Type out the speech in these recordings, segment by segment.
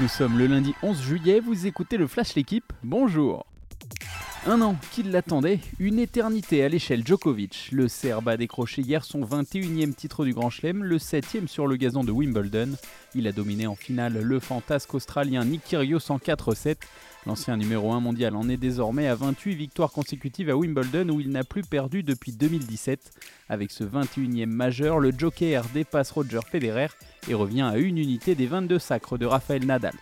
Nous sommes le lundi 11 juillet, vous écoutez le Flash L'équipe, bonjour un an qu'il l'attendait, une éternité à l'échelle Djokovic. Le Serbe a décroché hier son 21e titre du Grand Chelem, le 7e sur le gazon de Wimbledon. Il a dominé en finale le fantasque australien Nick Kyrgios en 4-7. L'ancien numéro 1 mondial en est désormais à 28 victoires consécutives à Wimbledon où il n'a plus perdu depuis 2017. Avec ce 21e majeur, le Joker dépasse Roger Federer et revient à une unité des 22 sacres de Rafael Nadal.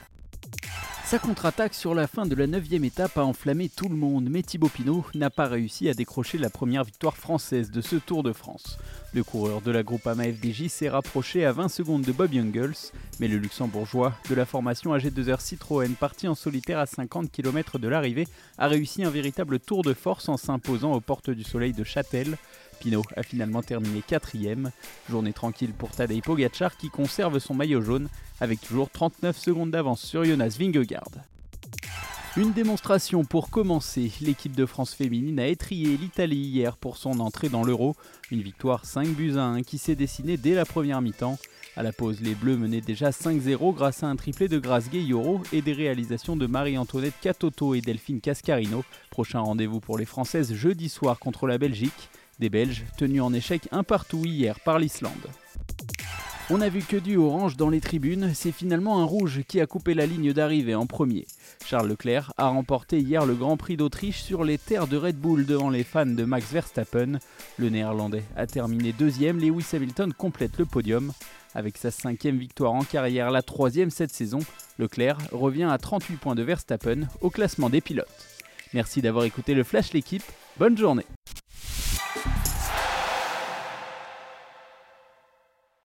Sa contre-attaque sur la fin de la 9 étape a enflammé tout le monde, mais Thibaut Pinot n'a pas réussi à décrocher la première victoire française de ce Tour de France. Le coureur de la groupe AMA FDJ s'est rapproché à 20 secondes de Bob Jungels, mais le luxembourgeois de la formation AG2R Citroën, parti en solitaire à 50 km de l'arrivée, a réussi un véritable tour de force en s'imposant aux portes du soleil de Châtel. A finalement terminé quatrième. Journée tranquille pour Tadej Pogacar qui conserve son maillot jaune avec toujours 39 secondes d'avance sur Jonas Vingegaard. Une démonstration pour commencer. L'équipe de France féminine a étrié l'Italie hier pour son entrée dans l'Euro. Une victoire 5 buts à 1 qui s'est dessinée dès la première mi-temps. À la pause, les Bleus menaient déjà 5-0 grâce à un triplé de Grace Gayoro et des réalisations de Marie-Antoinette Catoto et Delphine Cascarino. Prochain rendez-vous pour les Françaises jeudi soir contre la Belgique. Des Belges tenus en échec un partout hier par l'Islande. On n'a vu que du orange dans les tribunes, c'est finalement un rouge qui a coupé la ligne d'arrivée en premier. Charles Leclerc a remporté hier le Grand Prix d'Autriche sur les terres de Red Bull devant les fans de Max Verstappen. Le néerlandais a terminé deuxième, Lewis Hamilton complète le podium. Avec sa cinquième victoire en carrière, la troisième cette saison, Leclerc revient à 38 points de Verstappen au classement des pilotes. Merci d'avoir écouté le Flash l'équipe, bonne journée